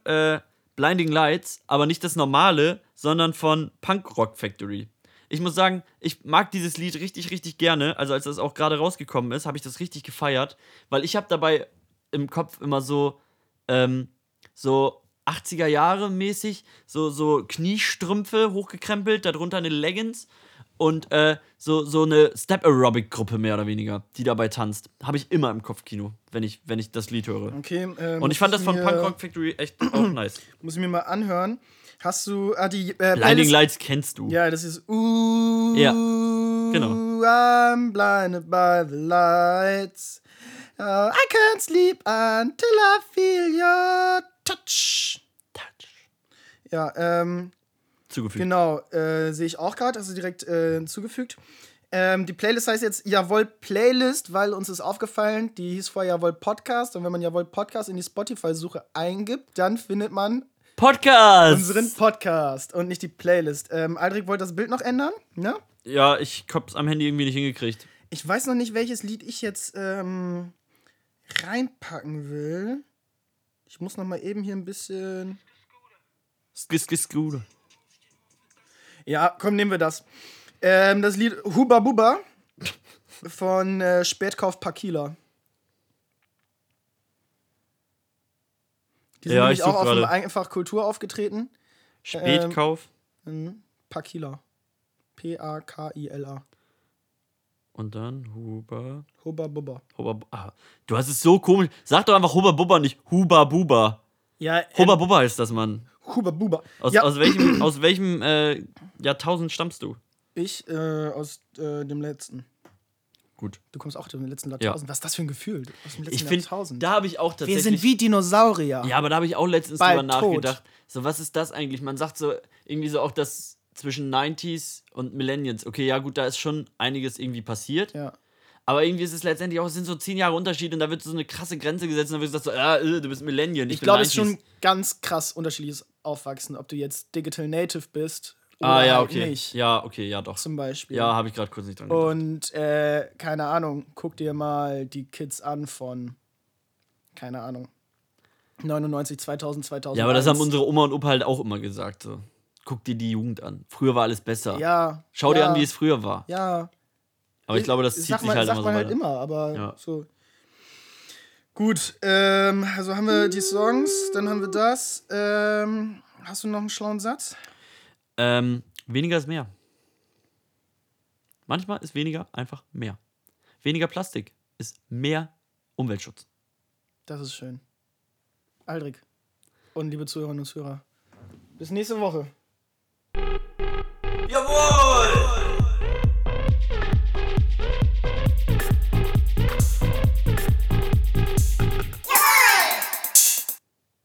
äh, Blinding Lights, aber nicht das normale, sondern von Punk Rock Factory. Ich muss sagen, ich mag dieses Lied richtig, richtig gerne. Also, als das auch gerade rausgekommen ist, habe ich das richtig gefeiert, weil ich habe dabei im Kopf immer so, ähm, so 80er Jahre mäßig, so, so Kniestrümpfe hochgekrempelt, darunter eine Leggings und äh, so, so eine Step-Aerobic-Gruppe mehr oder weniger, die dabei tanzt. Habe ich immer im Kopfkino, wenn ich, wenn ich das Lied höre. Okay. Äh, Und ich fand das von Punk Rock Factory echt auch nice. Muss ich mir mal anhören. Hast du. Ah, die. Äh, Blinding Lights kennst du. Ja, das ist. Ooh, Ja, genau. I'm blinded by the lights. Uh, I can't sleep until I feel your touch. Ja, ähm, Zugefügt. genau, äh, sehe ich auch gerade, also direkt äh, hinzugefügt. Ähm, die Playlist heißt jetzt Jawohl Playlist, weil uns ist aufgefallen, die hieß vorher Jawohl Podcast. Und wenn man Jawohl Podcast in die Spotify-Suche eingibt, dann findet man Podcast! unseren Podcast und nicht die Playlist. Ähm, Aldrich wollte das Bild noch ändern, ne? Ja, ich hab's am Handy irgendwie nicht hingekriegt. Ich weiß noch nicht, welches Lied ich jetzt ähm, reinpacken will. Ich muss noch mal eben hier ein bisschen. Skis, skis, gut. Ja, komm, nehmen wir das. Ähm, das Lied Huba Buba von äh, Spätkauf Pakila. Die sind Ja, nämlich ich auch auf dem. Einfach Kultur aufgetreten. Spätkauf. Mhm. Pakila. P-A-K-I-L-A. Und dann Huba. Huba Buba. Huba. Ah, du hast es so komisch. Sag doch einfach Huba Bubba, nicht Huba Buba. Ja, Huba Bubba heißt das, Mann. Huba Buba. Aus, ja, aus welchem, aus welchem äh, Jahrtausend stammst du? ich äh, aus äh, dem letzten. Gut. Du kommst auch aus dem letzten Jahrtausend. Was ist das für ein Gefühl? Aus dem letzten Ich finde, Jahrtausend. da habe ich auch Wir tatsächlich. sind wie Dinosaurier. Ja, aber da habe ich auch letztens Bald drüber tot. nachgedacht. So, was ist das eigentlich? Man sagt so irgendwie so auch das zwischen 90s und Millennials. Okay, ja, gut, da ist schon einiges irgendwie passiert. Ja. Aber irgendwie ist es letztendlich auch, es sind so zehn Jahre Unterschied und da wird so eine krasse Grenze gesetzt und dann wird gesagt so, ja, äh, du bist Millennial. Ich bin glaube, es ist 90s. schon ganz krass unterschiedliches Aufwachsen, ob du jetzt Digital Native bist oder Ah, ja, halt okay. nicht. Ja, okay, ja, doch. Zum Beispiel. Ja, habe ich gerade kurz nicht dran gedacht. Und äh, keine Ahnung, guck dir mal die Kids an von, keine Ahnung, 99, 2000, 2000. Ja, aber das haben unsere Oma und Opa halt auch immer gesagt. So. Guck dir die Jugend an. Früher war alles besser. Ja. Schau dir ja, an, wie es früher war. Ja. Aber ich glaube, das zieht sich halt immer so halt weiter. immer, aber Ja. so. Gut, ähm, also haben wir die Songs, dann haben wir das. Ähm, hast du noch einen schlauen Satz? Ähm, weniger ist mehr. Manchmal ist weniger einfach mehr. Weniger Plastik ist mehr Umweltschutz. Das ist schön. Aldrich und liebe Zuhörerinnen und Zuhörer, bis nächste Woche. Jawohl!